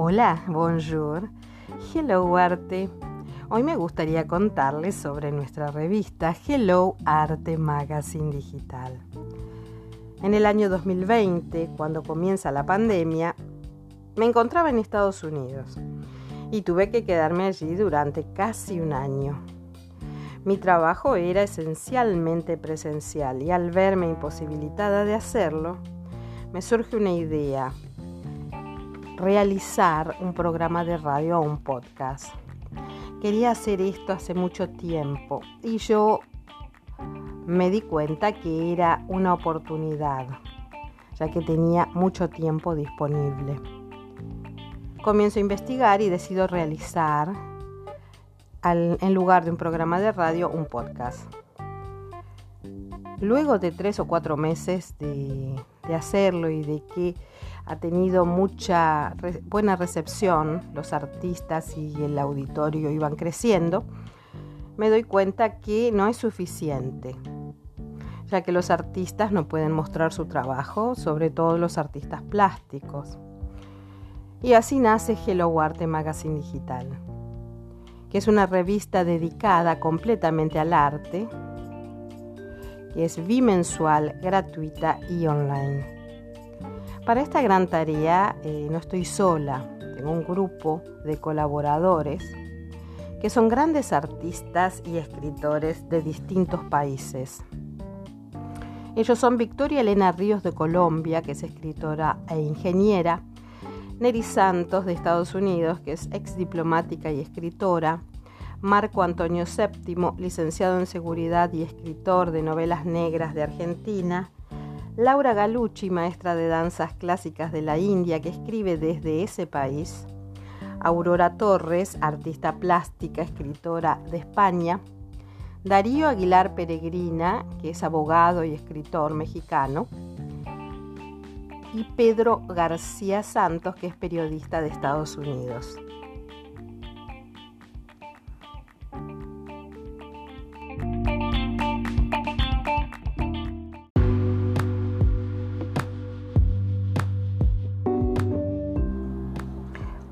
Hola, bonjour. Hello Arte. Hoy me gustaría contarles sobre nuestra revista Hello Arte Magazine Digital. En el año 2020, cuando comienza la pandemia, me encontraba en Estados Unidos y tuve que quedarme allí durante casi un año. Mi trabajo era esencialmente presencial y al verme imposibilitada de hacerlo, me surge una idea, realizar un programa de radio o un podcast. Quería hacer esto hace mucho tiempo y yo me di cuenta que era una oportunidad, ya que tenía mucho tiempo disponible. Comienzo a investigar y decido realizar en lugar de un programa de radio, un podcast. Luego de tres o cuatro meses de, hacerlo y de que ha tenido mucha buena recepción, los artistas y el auditorio iban creciendo, me doy cuenta que no es suficiente, ya que los artistas no pueden mostrar su trabajo, sobre todo los artistas plásticos. Y así nace Hello Arte Magazine Digital que es una revista dedicada completamente al arte, que es bimensual, gratuita y online. Para esta gran tarea eh, no estoy sola, tengo un grupo de colaboradores que son grandes artistas y escritores de distintos países. Ellos son Victoria Elena Ríos de Colombia, que es escritora e ingeniera, Neri Santos de Estados Unidos, que es ex diplomática y escritora, Marco Antonio VII, licenciado en Seguridad y escritor de novelas negras de Argentina, Laura Galucci, maestra de danzas clásicas de la India, que escribe desde ese país, Aurora Torres, artista plástica, escritora de España, Darío Aguilar Peregrina, que es abogado y escritor mexicano, y Pedro García Santos, que es periodista de Estados Unidos.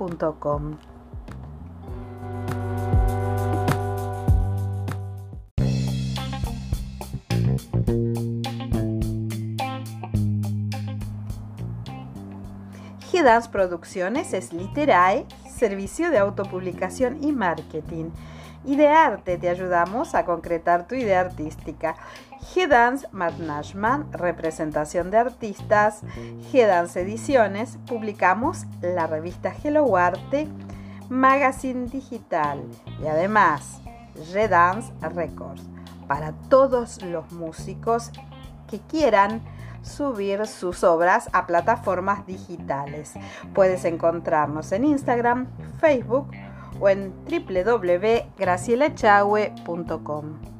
gmail.com. G-Dance Producciones es Literae, servicio de autopublicación y marketing. Y de arte te ayudamos a concretar tu idea artística. G-Dance Management, representación de artistas. G-Dance Ediciones, publicamos la revista Hello Arte, Magazine Digital y además G-Dance Records para todos los músicos que quieran subir sus obras a plataformas digitales. Puedes encontrarnos en Instagram, Facebook o en www.gracielachagüe.com.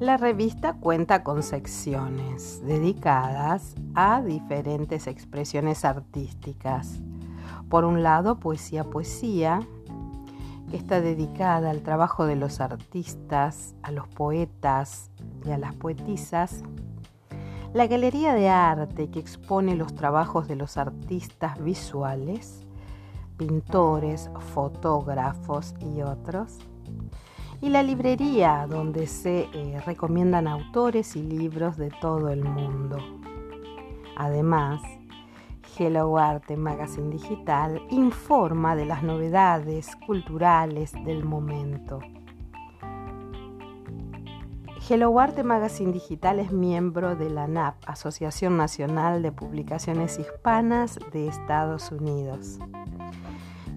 La revista cuenta con secciones dedicadas a diferentes expresiones artísticas por un lado, Poesía Poesía, que está dedicada al trabajo de los artistas, a los poetas y a las poetisas. La Galería de Arte, que expone los trabajos de los artistas visuales. pintores, fotógrafos y otros. Y la librería donde se eh, recomiendan autores y libros de todo el mundo. Además, Hello Arte Magazine Digital informa de las novedades culturales del momento. Hello Arte Magazine Digital es miembro de la NAP, Asociación Nacional de Publicaciones Hispanas de Estados Unidos.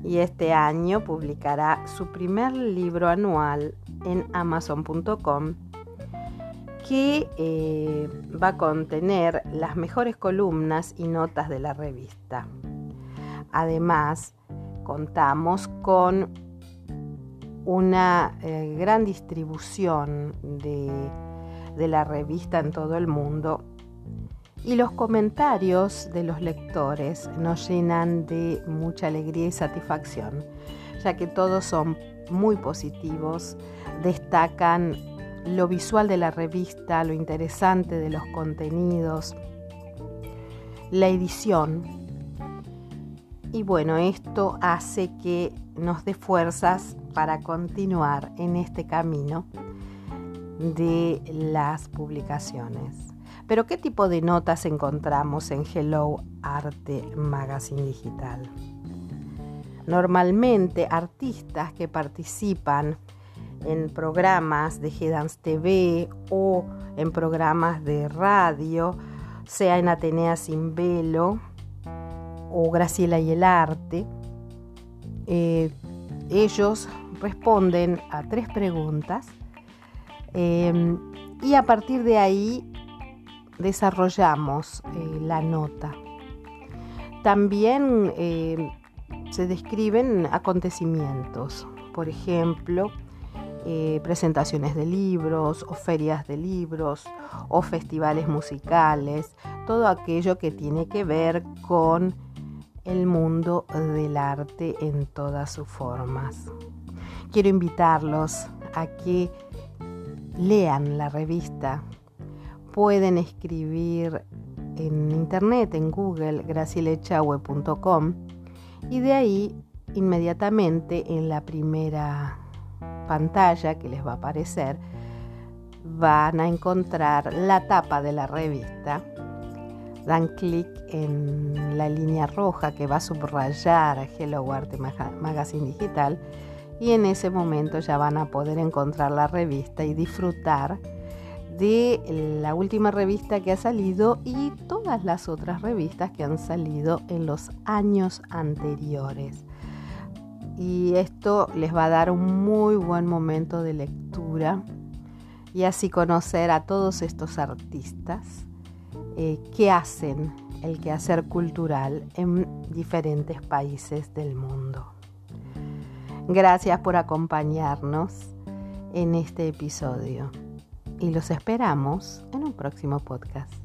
Y este año publicará su primer libro anual en amazon.com que eh, va a contener las mejores columnas y notas de la revista. Además, contamos con una eh, gran distribución de, de la revista en todo el mundo y los comentarios de los lectores nos llenan de mucha alegría y satisfacción, ya que todos son muy positivos, destacan lo visual de la revista, lo interesante de los contenidos, la edición. Y bueno, esto hace que nos dé fuerzas para continuar en este camino de las publicaciones. Pero ¿qué tipo de notas encontramos en Hello Arte Magazine Digital? Normalmente artistas que participan en programas de G-Dance TV o en programas de radio, sea en Atenea Sin Velo o Graciela y el Arte, eh, ellos responden a tres preguntas em, y a partir de ahí desarrollamos eh, la nota. También em, se describen acontecimientos, por ejemplo, eh, presentaciones de libros o ferias de libros o festivales musicales, todo aquello que tiene que ver con el mundo del arte en todas sus formas. Quiero invitarlos a que lean la revista. Pueden escribir en internet, en Google, gracielechahue.com y de ahí inmediatamente en la primera pantalla que les va a aparecer van a encontrar la tapa de la revista. Dan clic en la línea roja que va a subrayar Hello Art Magazine Digital y en ese momento ya van a poder encontrar la revista y disfrutar de la última revista que ha salido y todas las otras revistas que han salido en los años anteriores. Y esto les va a dar un muy buen momento de lectura y así conocer a todos estos artistas eh, qué hacen el quehacer cultural en diferentes países del mundo. Gracias por acompañarnos en este episodio y los esperamos en un próximo podcast.